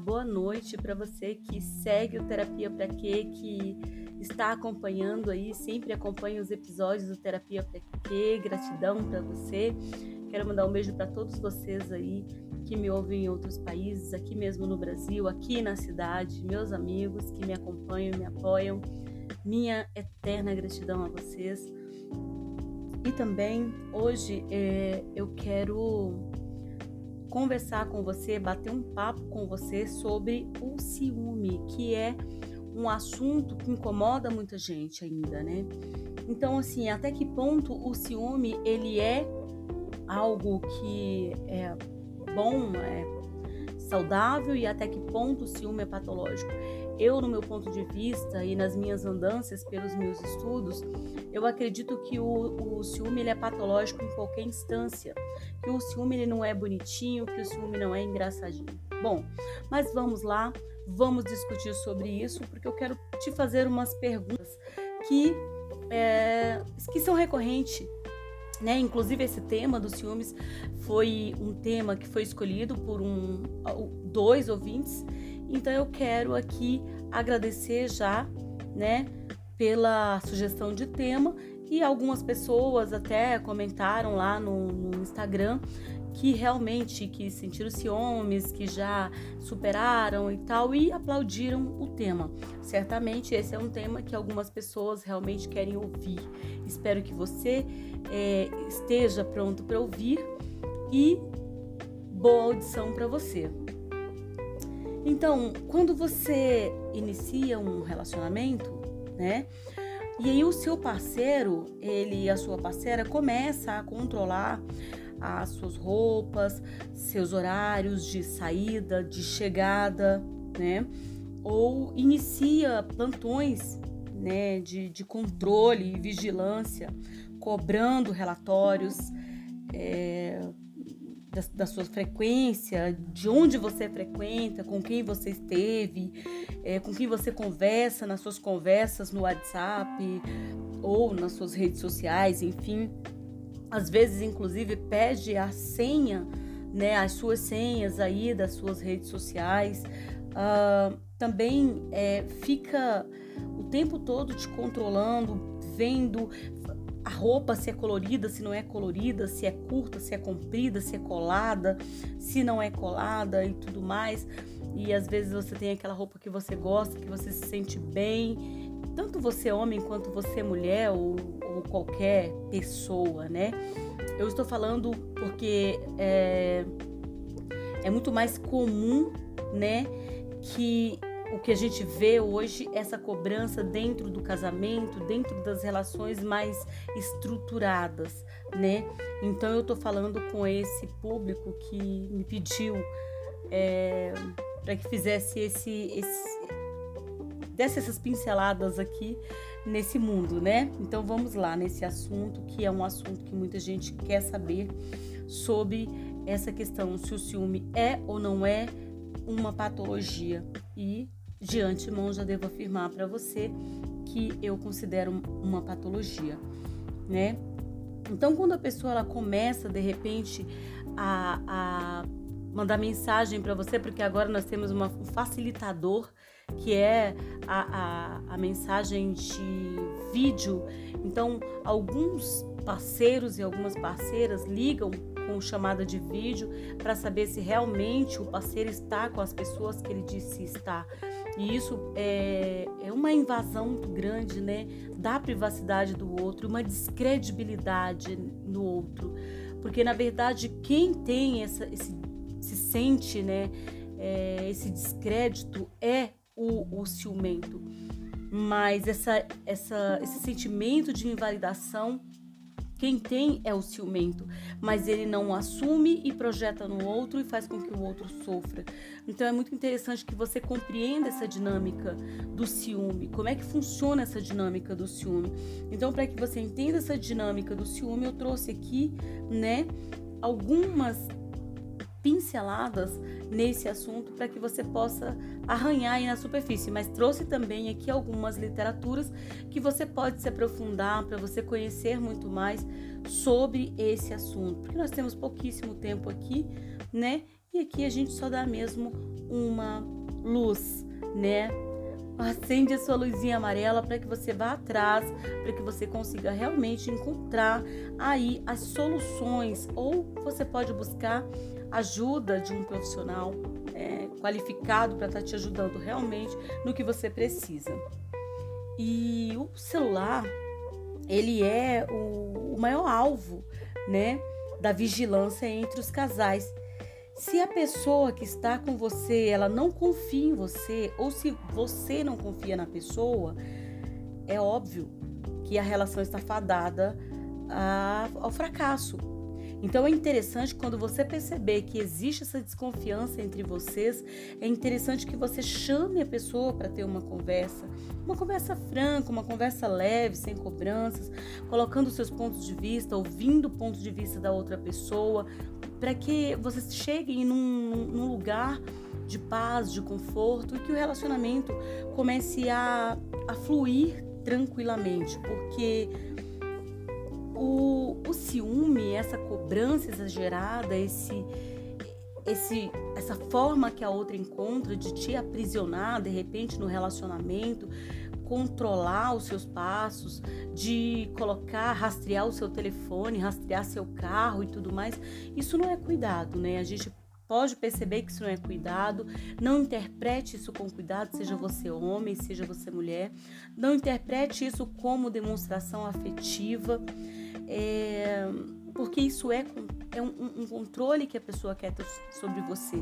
boa noite para você que segue o Terapia para Quê, que está acompanhando aí, sempre acompanha os episódios do Terapia para Quê. Gratidão para você. Quero mandar um beijo para todos vocês aí que me ouvem em outros países, aqui mesmo no Brasil, aqui na cidade, meus amigos que me acompanham, me apoiam. Minha eterna gratidão a vocês. E também hoje é, eu quero conversar com você, bater um papo com você sobre o ciúme, que é um assunto que incomoda muita gente ainda, né? Então, assim, até que ponto o ciúme ele é algo que é bom, é saudável e até que ponto o ciúme é patológico? Eu, no meu ponto de vista e nas minhas andanças pelos meus estudos, eu acredito que o, o ciúme ele é patológico em qualquer instância, que o ciúme ele não é bonitinho, que o ciúme não é engraçadinho. Bom, mas vamos lá, vamos discutir sobre isso, porque eu quero te fazer umas perguntas que, é, que são recorrentes né? Inclusive esse tema dos ciúmes foi um tema que foi escolhido por um, dois ouvintes então eu quero aqui agradecer já, né, pela sugestão de tema e algumas pessoas até comentaram lá no, no Instagram que realmente que sentiram ciúmes, que já superaram e tal e aplaudiram o tema. Certamente esse é um tema que algumas pessoas realmente querem ouvir. Espero que você é, esteja pronto para ouvir e boa audição para você. Então, quando você inicia um relacionamento, né? E aí o seu parceiro, ele a sua parceira começa a controlar as suas roupas, seus horários de saída, de chegada, né? Ou inicia plantões, né, de, de controle e vigilância, cobrando relatórios, é, da, da, sua frequência, de onde você frequenta, com quem você esteve, é, com quem você conversa nas suas conversas no WhatsApp ou nas suas redes sociais, enfim. Às vezes, inclusive, pede a senha, né, as suas senhas aí das suas redes sociais. Uh, também é, fica o tempo todo te controlando, vendo, a roupa se é colorida, se não é colorida, se é curta, se é comprida, se é colada, se não é colada e tudo mais. E às vezes você tem aquela roupa que você gosta, que você se sente bem, tanto você homem quanto você mulher ou, ou qualquer pessoa, né? Eu estou falando porque é, é muito mais comum, né, que o que a gente vê hoje, essa cobrança dentro do casamento, dentro das relações mais estruturadas, né? Então eu tô falando com esse público que me pediu é, para que fizesse esse, esse desse essas pinceladas aqui nesse mundo, né? Então vamos lá nesse assunto que é um assunto que muita gente quer saber sobre essa questão se o ciúme é ou não é uma patologia e de antemão já devo afirmar para você que eu considero uma patologia, né? Então, quando a pessoa ela começa de repente a, a mandar mensagem para você, porque agora nós temos uma, um facilitador que é a, a, a mensagem de vídeo. Então, alguns parceiros e algumas parceiras ligam com chamada de vídeo para saber se realmente o parceiro está com as pessoas que ele disse estar. E isso é, é uma invasão muito grande, né? Da privacidade do outro, uma descredibilidade no outro. Porque, na verdade, quem tem essa, esse, se sente, né? É, esse descrédito é o, o ciumento. Mas essa, essa, esse sentimento de invalidação quem tem é o ciumento, mas ele não assume e projeta no outro e faz com que o outro sofra. Então é muito interessante que você compreenda essa dinâmica do ciúme, como é que funciona essa dinâmica do ciúme. Então, para que você entenda essa dinâmica do ciúme, eu trouxe aqui, né, algumas pinceladas nesse assunto para que você possa arranhar aí na superfície, mas trouxe também aqui algumas literaturas que você pode se aprofundar para você conhecer muito mais sobre esse assunto, porque nós temos pouquíssimo tempo aqui, né? E aqui a gente só dá mesmo uma luz, né? Acende a sua luzinha amarela para que você vá atrás, para que você consiga realmente encontrar aí as soluções. Ou você pode buscar ajuda de um profissional é, qualificado para estar tá te ajudando realmente no que você precisa. E o celular, ele é o, o maior alvo, né, da vigilância entre os casais. Se a pessoa que está com você, ela não confia em você, ou se você não confia na pessoa, é óbvio que a relação está fadada a, ao fracasso. Então é interessante quando você perceber que existe essa desconfiança entre vocês, é interessante que você chame a pessoa para ter uma conversa, uma conversa franca, uma conversa leve, sem cobranças, colocando seus pontos de vista, ouvindo o ponto de vista da outra pessoa, para que vocês cheguem num, num lugar de paz, de conforto e que o relacionamento comece a, a fluir tranquilamente, porque o, o ciúme, essa cobrança exagerada, esse, esse, essa forma que a outra encontra de te aprisionar de repente no relacionamento, controlar os seus passos, de colocar, rastrear o seu telefone, rastrear seu carro e tudo mais, isso não é cuidado, né? A gente pode perceber que isso não é cuidado, não interprete isso com cuidado, seja você homem, seja você mulher, não interprete isso como demonstração afetiva, é, porque isso é, é um, um, controle que a pessoa quer ter sobre você.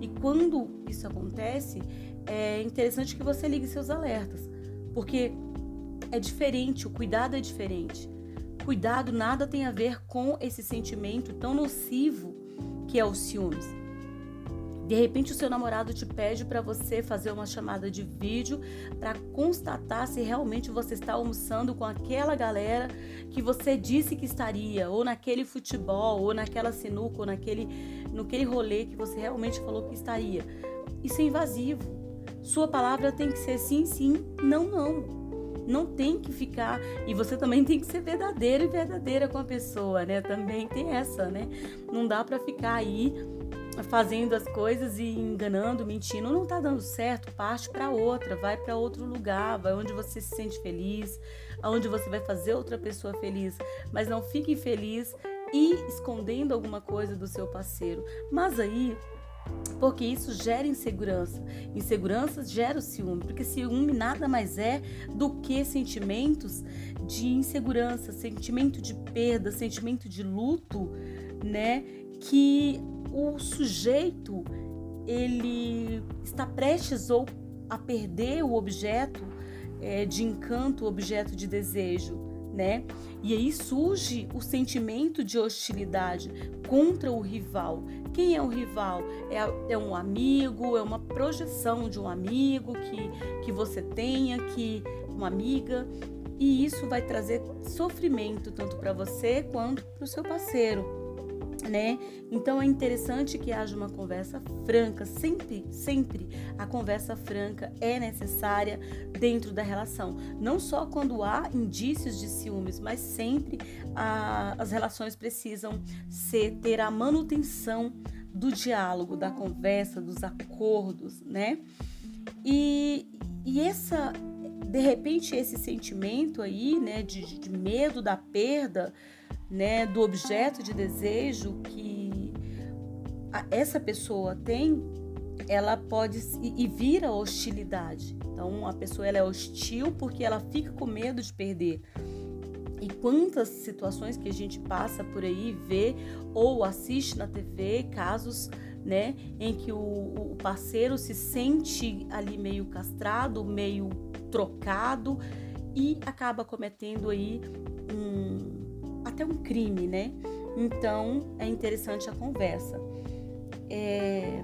E quando isso acontece, é interessante que você ligue seus alertas. Porque é diferente, o cuidado é diferente. Cuidado nada tem a ver com esse sentimento tão nocivo que é o ciúmes. De repente o seu namorado te pede para você fazer uma chamada de vídeo para constatar se realmente você está almoçando com aquela galera que você disse que estaria, ou naquele futebol, ou naquela sinuca, ou naquele, naquele rolê que você realmente falou que estaria. Isso é invasivo. Sua palavra tem que ser sim, sim, não, não. Não tem que ficar. E você também tem que ser verdadeiro e verdadeira com a pessoa, né? Também tem essa, né? Não dá para ficar aí fazendo as coisas e enganando, mentindo, não tá dando certo, parte para outra, vai para outro lugar, vai onde você se sente feliz, aonde você vai fazer outra pessoa feliz, mas não fique infeliz e escondendo alguma coisa do seu parceiro. Mas aí porque isso gera insegurança. Insegurança gera o ciúme, porque ciúme nada mais é do que sentimentos de insegurança, sentimento de perda, sentimento de luto, né? Que o sujeito ele está prestes ou a perder o objeto é, de encanto, o objeto de desejo né? E aí surge o sentimento de hostilidade contra o rival. Quem é o rival? É, é um amigo, é uma projeção de um amigo que, que você tenha, que uma amiga. E isso vai trazer sofrimento tanto para você quanto para o seu parceiro né? Então é interessante que haja uma conversa franca, sempre, sempre a conversa franca é necessária dentro da relação. Não só quando há indícios de ciúmes, mas sempre a, as relações precisam ser, ter a manutenção do diálogo, da conversa, dos acordos, né? E, e essa, de repente, esse sentimento aí, né, de, de medo da perda, né, do objeto de desejo que essa pessoa tem, ela pode e vira hostilidade. Então a pessoa ela é hostil porque ela fica com medo de perder. E quantas situações que a gente passa por aí, vê ou assiste na TV, casos né, em que o, o parceiro se sente ali meio castrado, meio trocado e acaba cometendo aí um, até um crime, né? Então é interessante a conversa. É...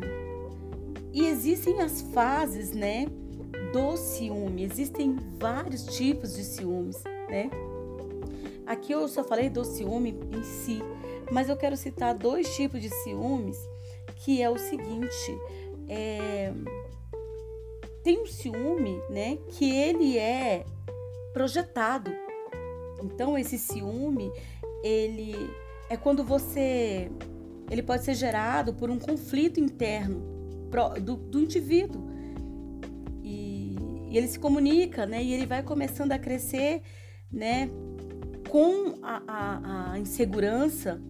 E existem as fases, né, do ciúme. Existem vários tipos de ciúmes, né? Aqui eu só falei do ciúme em si, mas eu quero citar dois tipos de ciúmes, que é o seguinte: é... tem um ciúme, né, que ele é projetado. Então esse ciúme ele é quando você ele pode ser gerado por um conflito interno do, do indivíduo. E, e, ele se comunica, né? E ele vai começando a crescer, né? Com a, a, a insegurança,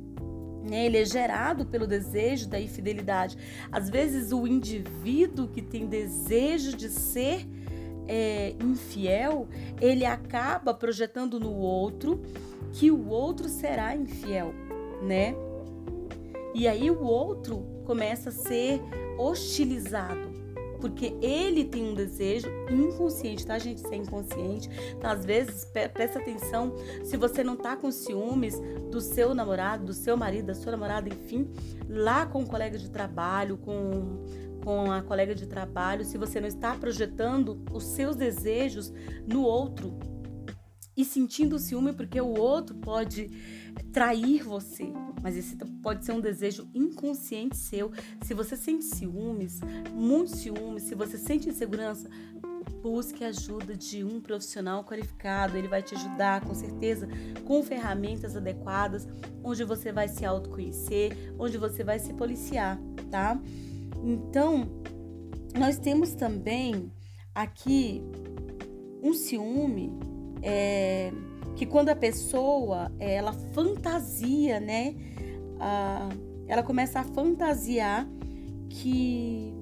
né? Ele é gerado pelo desejo da infidelidade. Às vezes, o indivíduo que tem desejo de ser é, infiel, ele acaba projetando no outro que o outro será infiel, né? E aí o outro começa a ser hostilizado, porque ele tem um desejo inconsciente, tá, gente? Isso é inconsciente. Então, às vezes, presta atenção, se você não tá com ciúmes do seu namorado, do seu marido, da sua namorada, enfim, lá com o colega de trabalho, com com a colega de trabalho, se você não está projetando os seus desejos no outro e sentindo ciúme porque o outro pode trair você, mas esse pode ser um desejo inconsciente seu. Se você sente ciúmes, muito ciúmes, se você sente insegurança, busque a ajuda de um profissional qualificado. Ele vai te ajudar, com certeza, com ferramentas adequadas, onde você vai se autoconhecer, onde você vai se policiar, tá? Então, nós temos também aqui um ciúme é, que quando a pessoa ela fantasia, né? Ah, ela começa a fantasiar que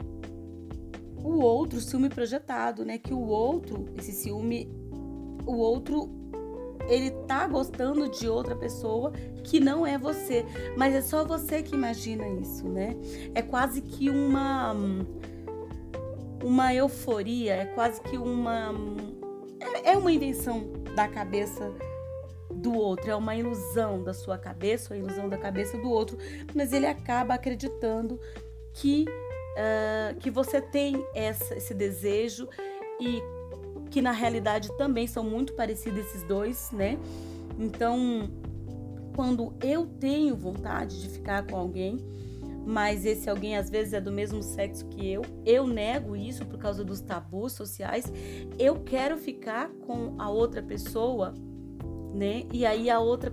o outro, ciúme projetado, né? Que o outro, esse ciúme, o outro, ele tá gostando de outra pessoa que não é você, mas é só você que imagina isso, né? É quase que uma uma euforia, é quase que uma é, é uma invenção da cabeça do outro, é uma ilusão da sua cabeça, uma ilusão da cabeça do outro, mas ele acaba acreditando que, uh, que você tem essa, esse desejo e que na realidade também são muito parecidos esses dois, né? Então, quando eu tenho vontade de ficar com alguém, mas esse alguém às vezes é do mesmo sexo que eu, eu nego isso por causa dos tabus sociais, eu quero ficar com a outra pessoa né? E aí a outra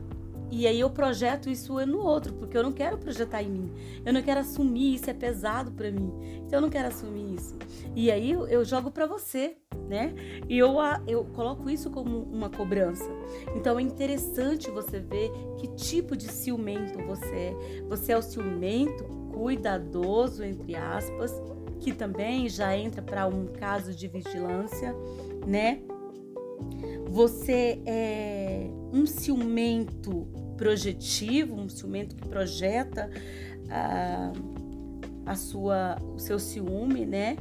e aí eu projeto isso no outro, porque eu não quero projetar em mim. Eu não quero assumir isso, é pesado para mim. Então eu não quero assumir isso. E aí eu, jogo para você, né? E eu, eu coloco isso como uma cobrança. Então é interessante você ver que tipo de ciumento você é. Você é o ciumento cuidadoso, entre aspas, que também já entra para um caso de vigilância, né? Você é um ciumento projetivo, um ciumento que projeta a, a sua, o seu ciúme, né?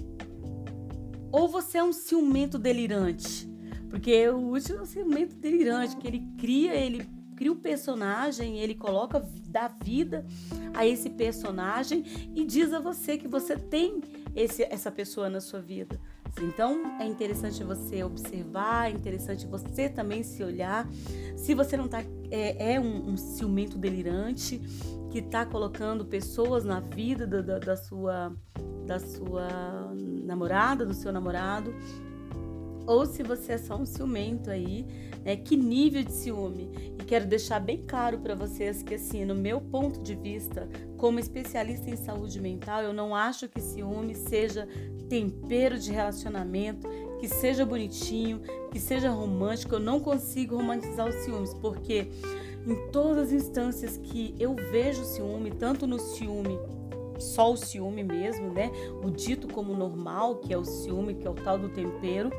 Ou você é um ciumento delirante? Porque o último é um ciumento delirante, que ele cria, ele cria o personagem, ele coloca, dá vida a esse personagem e diz a você que você tem esse, essa pessoa na sua vida. Então é interessante você observar, é interessante você também se olhar. Se você não tá é, é um, um, ciumento delirante que está colocando pessoas na vida da, da, da, sua da sua namorada, do seu namorado, ou se você é só um ciumento aí, né? Que nível de ciúme? E quero deixar bem claro para vocês que assim, no meu ponto de vista, como especialista em saúde mental, eu não acho que ciúme seja tempero de relacionamento, que seja bonitinho, que seja romântico. Eu não consigo romantizar os ciúmes, porque em todas as instâncias que eu vejo ciúme, tanto no ciúme só o ciúme mesmo, né? O dito como normal, que é o ciúme, que é o tal do tempero,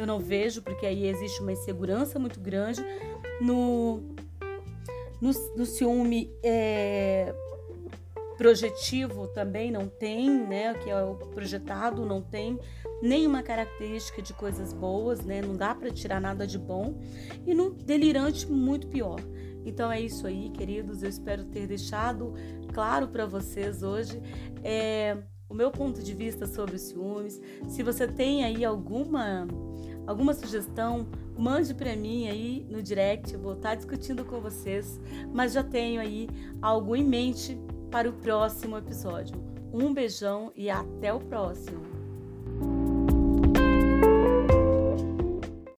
eu não vejo, porque aí existe uma insegurança muito grande. No, no, no ciúme é, projetivo também não tem, né? Que é o projetado, não tem nenhuma característica de coisas boas, né? Não dá para tirar nada de bom. E no delirante, muito pior. Então é isso aí, queridos. Eu espero ter deixado claro para vocês hoje. É, o meu ponto de vista sobre os ciúmes. Se você tem aí alguma alguma sugestão, mande para mim aí no direct, eu vou estar discutindo com vocês, mas já tenho aí algo em mente para o próximo episódio. Um beijão e até o próximo!